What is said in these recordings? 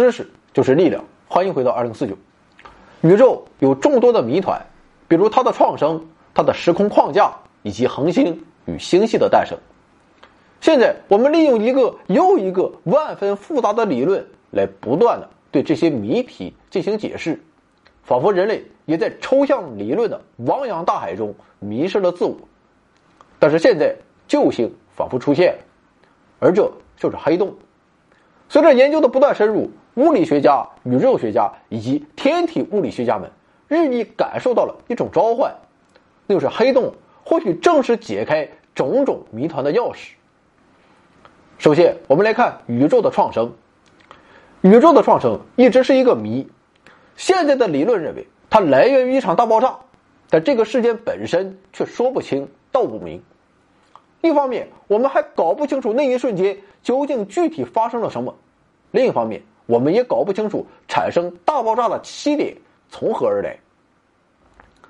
知识就是力量。欢迎回到二零四九。宇宙有众多的谜团，比如它的创生、它的时空框架以及恒星与星系的诞生。现在我们利用一个又一个万分复杂的理论来不断的对这些谜题进行解释，仿佛人类也在抽象理论的汪洋大海中迷失了自我。但是现在救星仿佛出现，而这就是黑洞。随着研究的不断深入，物理学家、宇宙学家以及天体物理学家们日益感受到了一种召唤，那就是黑洞或许正是解开种种谜团的钥匙。首先，我们来看宇宙的创生。宇宙的创生一直是一个谜。现在的理论认为，它来源于一场大爆炸，但这个事件本身却说不清道不明。一方面，我们还搞不清楚那一瞬间究竟具体发生了什么；另一方面，我们也搞不清楚产生大爆炸的起点从何而来。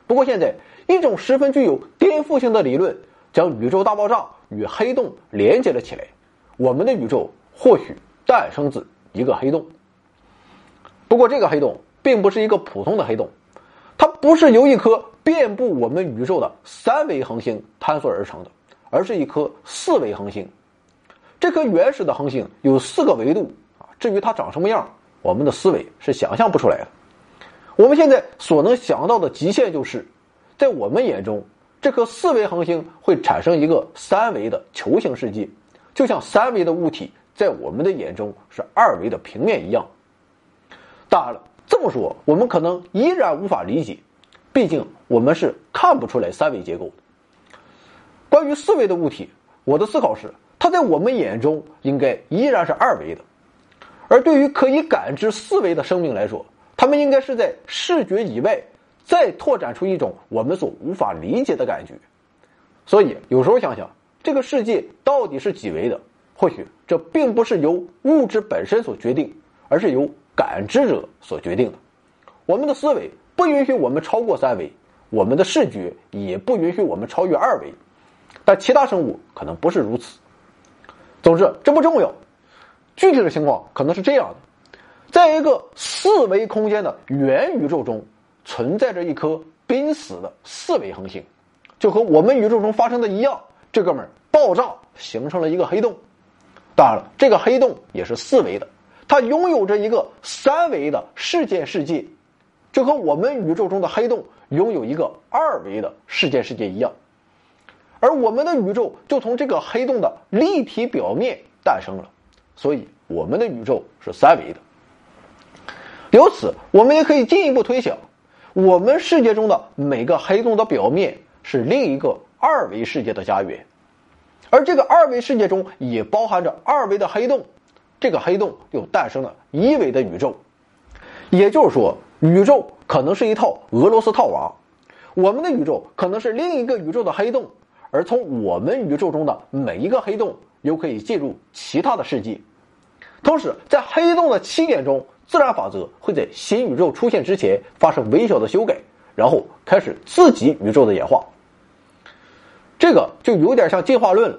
不过，现在一种十分具有颠覆性的理论将宇宙大爆炸与黑洞连接了起来。我们的宇宙或许诞生自一个黑洞，不过这个黑洞并不是一个普通的黑洞，它不是由一颗遍布我们宇宙的三维恒星坍缩而成的，而是一颗四维恒星。这颗原始的恒星有四个维度，至于它长什么样，我们的思维是想象不出来的。我们现在所能想到的极限就是，在我们眼中，这颗四维恒星会产生一个三维的球形世界。就像三维的物体在我们的眼中是二维的平面一样。当然了，这么说我们可能依然无法理解，毕竟我们是看不出来三维结构。关于四维的物体，我的思考是，它在我们眼中应该依然是二维的。而对于可以感知四维的生命来说，他们应该是在视觉以外再拓展出一种我们所无法理解的感觉。所以有时候想想。这个世界到底是几维的？或许这并不是由物质本身所决定，而是由感知者所决定的。我们的思维不允许我们超过三维，我们的视觉也不允许我们超越二维。但其他生物可能不是如此。总之，这不重要。具体的情况可能是这样的：在一个四维空间的元宇宙中，存在着一颗濒死的四维恒星，就和我们宇宙中发生的一样。这哥们儿爆炸形成了一个黑洞，当然了，这个黑洞也是四维的，它拥有着一个三维的事件世界，就和我们宇宙中的黑洞拥有一个二维的事件世界一样，而我们的宇宙就从这个黑洞的立体表面诞生了，所以我们的宇宙是三维的。由此，我们也可以进一步推想，我们世界中的每个黑洞的表面是另一个。二维世界的家园，而这个二维世界中也包含着二维的黑洞，这个黑洞又诞生了一维的宇宙。也就是说，宇宙可能是一套俄罗斯套娃，我们的宇宙可能是另一个宇宙的黑洞，而从我们宇宙中的每一个黑洞又可以进入其他的世界。同时，在黑洞的起点中，自然法则会在新宇宙出现之前发生微小的修改，然后开始自己宇宙的演化。这个就有点像进化论了，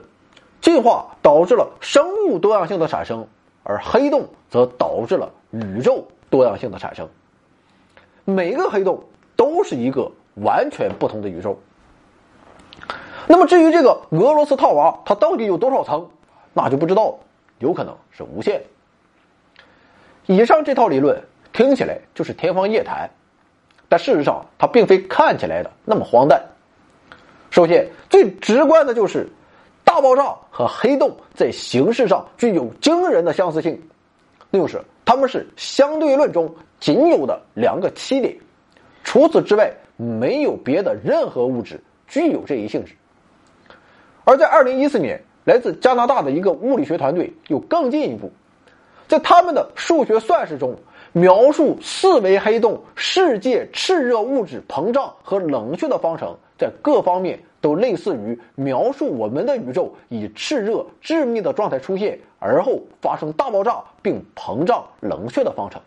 进化导致了生物多样性的产生，而黑洞则导致了宇宙多样性的产生。每个黑洞都是一个完全不同的宇宙。那么至于这个俄罗斯套娃，它到底有多少层，那就不知道了，有可能是无限。以上这套理论听起来就是天方夜谭，但事实上它并非看起来的那么荒诞。首先，最直观的就是，大爆炸和黑洞在形式上具有惊人的相似性，那就是它们是相对论中仅有的两个起点，除此之外，没有别的任何物质具有这一性质。而在二零一四年，来自加拿大的一个物理学团队又更进一步，在他们的数学算式中，描述四维黑洞世界炽热物质膨胀和冷却的方程。在各方面都类似于描述我们的宇宙以炽热致密的状态出现，而后发生大爆炸并膨胀冷却的方程。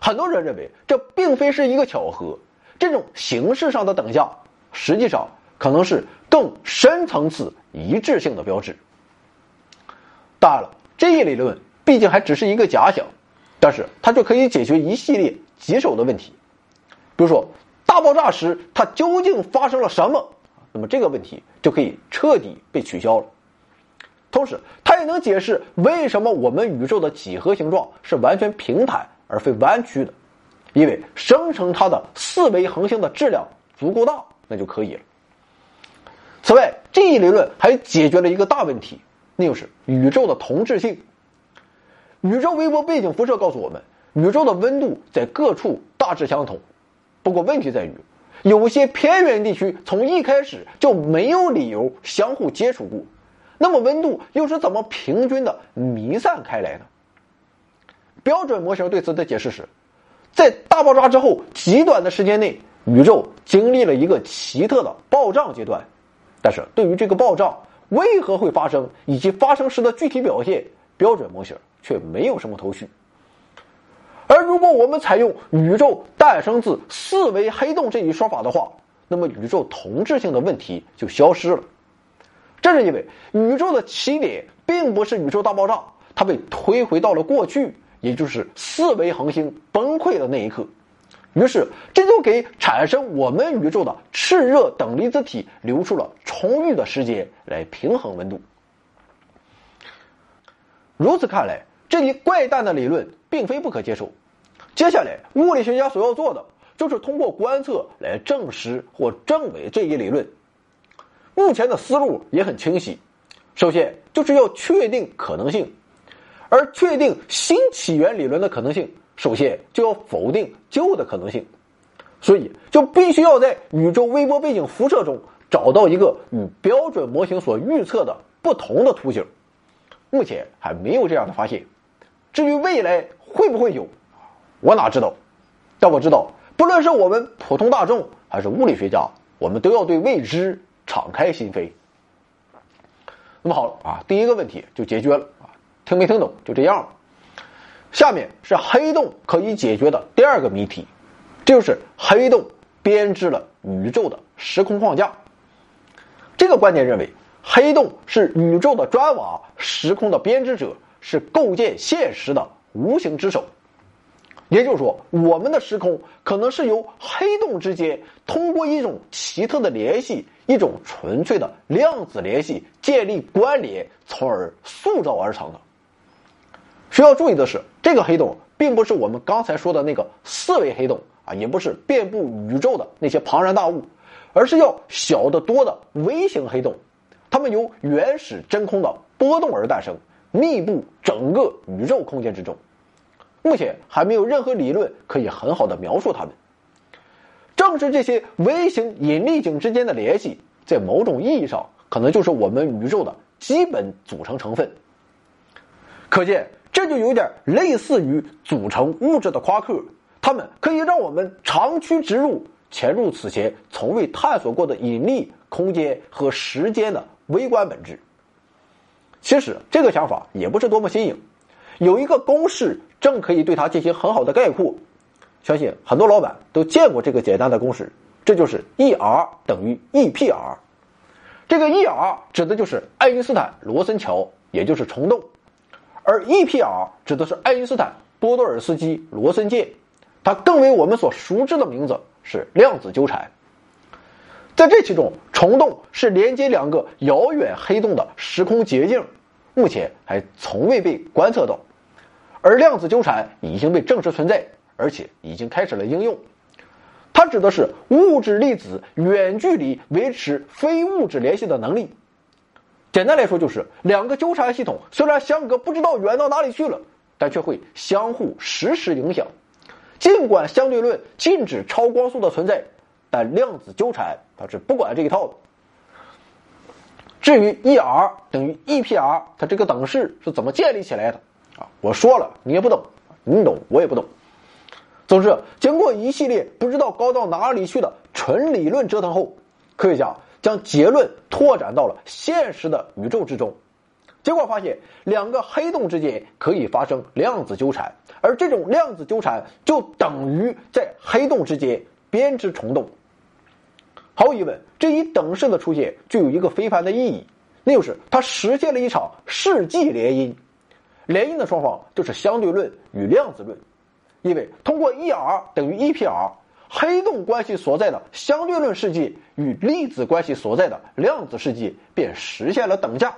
很多人认为这并非是一个巧合，这种形式上的等价实际上可能是更深层次一致性的标志。当然了，这一理论毕竟还只是一个假想，但是它就可以解决一系列棘手的问题，比如说大爆炸时它究竟发生了什么？那么这个问题就可以彻底被取消了。同时，它也能解释为什么我们宇宙的几何形状是完全平坦而非弯曲的，因为生成它的四维恒星的质量足够大，那就可以了。此外，这一理论还解决了一个大问题，那就是宇宙的同质性。宇宙微波背景辐射告诉我们，宇宙的温度在各处大致相同。不过，问题在于，有些偏远地区从一开始就没有理由相互接触过。那么，温度又是怎么平均的弥散开来的？标准模型对此的解释是，在大爆炸之后极短的时间内，宇宙经历了一个奇特的暴胀阶段。但是对于这个暴胀为何会发生以及发生时的具体表现，标准模型却没有什么头绪。而如果我们采用宇宙诞生自四维黑洞这一说法的话，那么宇宙同质性的问题就消失了。这是因为宇宙的起点并不是宇宙大爆炸，它被推回到了过去，也就是四维恒星崩溃的那一刻。于是，这就给产生我们宇宙的炽热等离子体留出了充裕的时间来平衡温度。如此看来，这一怪诞的理论并非不可接受。接下来，物理学家所要做的就是通过观测来证实或证伪这一理论。目前的思路也很清晰，首先就是要确定可能性，而确定新起源理论的可能性。首先就要否定旧的可能性，所以就必须要在宇宙微波背景辐射中找到一个与标准模型所预测的不同的图形。目前还没有这样的发现。至于未来会不会有，我哪知道？但我知道，不论是我们普通大众还是物理学家，我们都要对未知敞开心扉。那么好啊，第一个问题就解决了啊，听没听懂？就这样了。下面是黑洞可以解决的第二个谜题，这就是黑洞编织了宇宙的时空框架。这个观点认为，黑洞是宇宙的砖瓦，时空的编织者，是构建现实的无形之手。也就是说，我们的时空可能是由黑洞之间通过一种奇特的联系，一种纯粹的量子联系建立关联，从而塑造而成的。需要注意的是，这个黑洞并不是我们刚才说的那个四维黑洞啊，也不是遍布宇宙的那些庞然大物，而是要小得多的微型黑洞。它们由原始真空的波动而诞生，密布整个宇宙空间之中。目前还没有任何理论可以很好的描述它们。正是这些微型引力井之间的联系，在某种意义上可能就是我们宇宙的基本组成成分。可见。这就有点类似于组成物质的夸克，它们可以让我们长驱直入，潜入此前从未探索过的引力、空间和时间的微观本质。其实这个想法也不是多么新颖，有一个公式正可以对它进行很好的概括。相信很多老板都见过这个简单的公式，这就是 E R 等于 E P R。这个 E R 指的就是爱因斯坦罗森桥，也就是虫洞。而 EPR 指的是爱因斯坦波多尔斯基罗森键，它更为我们所熟知的名字是量子纠缠。在这其中，虫洞是连接两个遥远黑洞的时空捷径，目前还从未被观测到。而量子纠缠已经被证实存在，而且已经开始了应用。它指的是物质粒子远距离维持非物质联系的能力。简单来说，就是两个纠缠系统虽然相隔不知道远到哪里去了，但却会相互实时影响。尽管相对论禁止超光速的存在，但量子纠缠它是不管这一套的。至于 E R 等于 E P R，它这个等式是怎么建立起来的啊？我说了你也不懂，你懂我也不懂。总之，经过一系列不知道高到哪里去的纯理论折腾后，科学家。将结论拓展到了现实的宇宙之中，结果发现两个黑洞之间可以发生量子纠缠，而这种量子纠缠就等于在黑洞之间编织虫洞。毫无疑问，这一等式的出现具有一个非凡的意义，那就是它实现了一场世纪联姻。联姻的双方就是相对论与量子论，因为通过 E R 等于 E P R，黑洞关系所在的相对论世界与粒子关系所在的量子世界便实现了等价。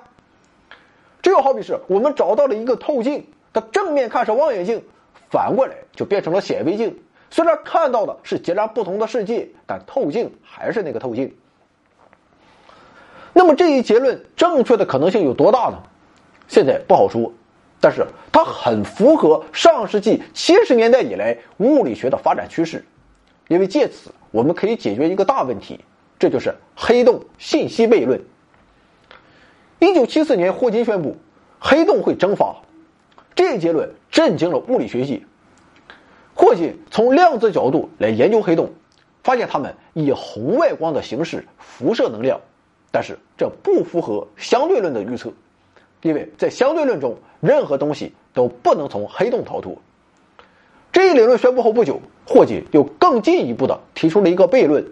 这就好比是我们找到了一个透镜，它正面看是望远镜，反过来就变成了显微镜。虽然看到的是截然不同的世界，但透镜还是那个透镜。那么这一结论正确的可能性有多大呢？现在不好说，但是它很符合上世纪七十年代以来物理学的发展趋势，因为借此我们可以解决一个大问题，这就是黑洞信息悖论。一九七四年，霍金宣布黑洞会蒸发，这一结论震惊了物理学界。霍金从量子角度来研究黑洞，发现它们以红外光的形式辐射能量，但是这不符合相对论的预测，因为在相对论中，任何东西都不能从黑洞逃脱。这一理论宣布后不久，霍金又更进一步的提出了一个悖论，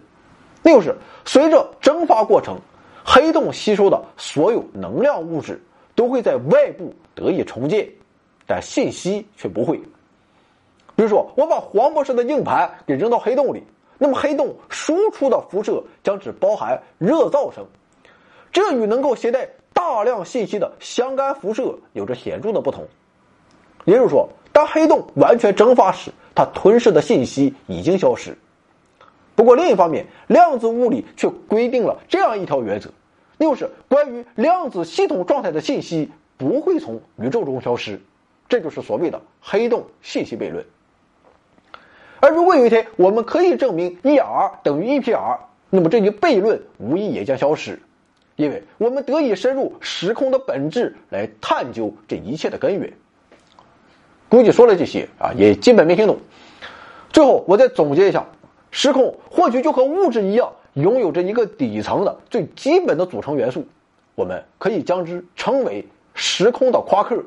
那就是随着蒸发过程，黑洞吸收的所有能量物质都会在外部得以重建，但信息却不会。比如说，我把黄博士的硬盘给扔到黑洞里，那么黑洞输出的辐射将只包含热噪声，这与能够携带大量信息的相干辐射有着显著的不同。也就是说，当黑洞完全蒸发时，它吞噬的信息已经消失。不过另一方面，量子物理却规定了这样一条原则，那就是关于量子系统状态的信息不会从宇宙中消失，这就是所谓的黑洞信息悖论。而如果有一天我们可以证明 E R 等于 E P R，那么这一悖论无疑也将消失，因为我们得以深入时空的本质来探究这一切的根源。估计说了这些啊，也基本没听懂。最后我再总结一下：时空或许就和物质一样，拥有着一个底层的最基本的组成元素，我们可以将之称为时空的夸克。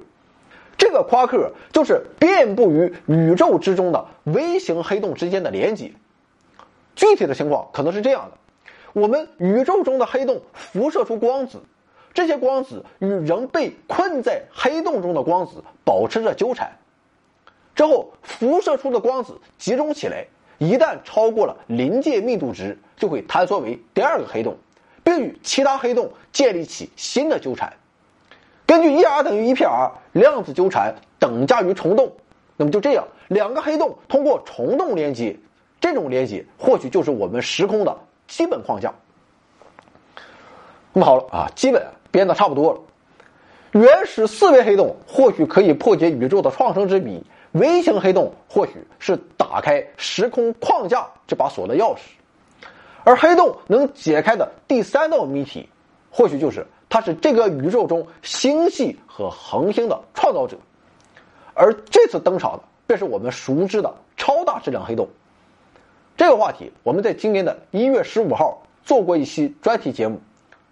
这个夸克就是遍布于宇宙之中的微型黑洞之间的连接。具体的情况可能是这样的：我们宇宙中的黑洞辐射出光子，这些光子与仍被困在黑洞中的光子保持着纠缠。之后，辐射出的光子集中起来，一旦超过了临界密度值，就会坍缩为第二个黑洞，并与其他黑洞建立起新的纠缠。根据 E R 等于 E P R，量子纠缠等价于虫洞。那么就这样，两个黑洞通过虫洞连接，这种连接或许就是我们时空的基本框架。那么好了啊，基本编的差不多了。原始四维黑洞或许可以破解宇宙的创生之谜，微型黑洞或许是打开时空框架这把锁的钥匙，而黑洞能解开的第三道谜题，或许就是。它是这个宇宙中星系和恒星的创造者，而这次登场的便是我们熟知的超大质量黑洞。这个话题我们在今年的一月十五号做过一期专题节目，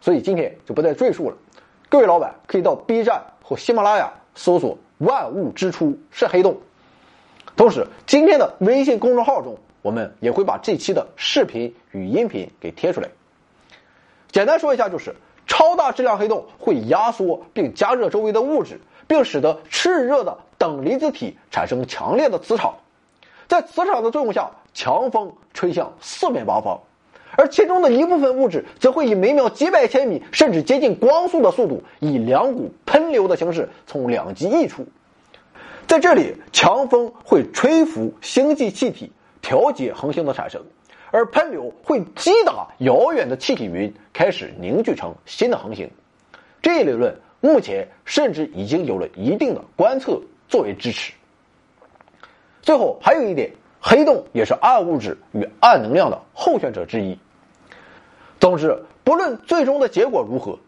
所以今天就不再赘述了。各位老板可以到 B 站或喜马拉雅搜索“万物之初是黑洞”，同时今天的微信公众号中，我们也会把这期的视频与音频给贴出来。简单说一下就是。超大质量黑洞会压缩并加热周围的物质，并使得炽热的等离子体产生强烈的磁场。在磁场的作用下，强风吹向四面八方，而其中的一部分物质则会以每秒几百千米甚至接近光速的速度，以两股喷流的形式从两极溢出。在这里，强风会吹拂星际气体，调节恒星的产生。而喷流会击打遥远的气体云，开始凝聚成新的恒星。这一理论目前甚至已经有了一定的观测作为支持。最后还有一点，黑洞也是暗物质与暗能量的候选者之一。总之，不论最终的结果如何，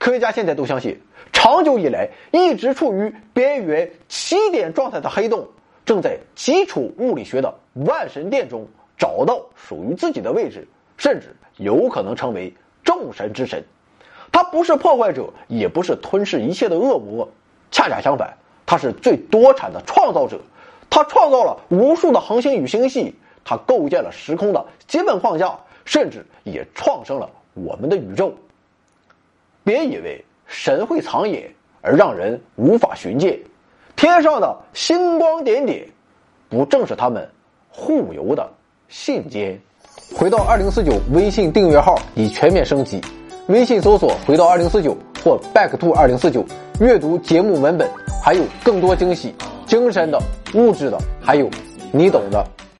科学家现在都相信，长久以来一直处于边缘起点状态的黑洞，正在基础物理学的万神殿中。找到属于自己的位置，甚至有可能成为众神之神。他不是破坏者，也不是吞噬一切的恶魔，恰恰相反，他是最多产的创造者。他创造了无数的恒星与星系，他构建了时空的基本框架，甚至也创生了我们的宇宙。别以为神会藏眼而让人无法寻见，天上的星光点点，不正是他们互游的信笺？回到二零四九微信订阅号已全面升级，微信搜索“回到二零四九”或 “back to 二零四九”，阅读节目文本，还有更多惊喜，精神的、物质的，还有你懂的。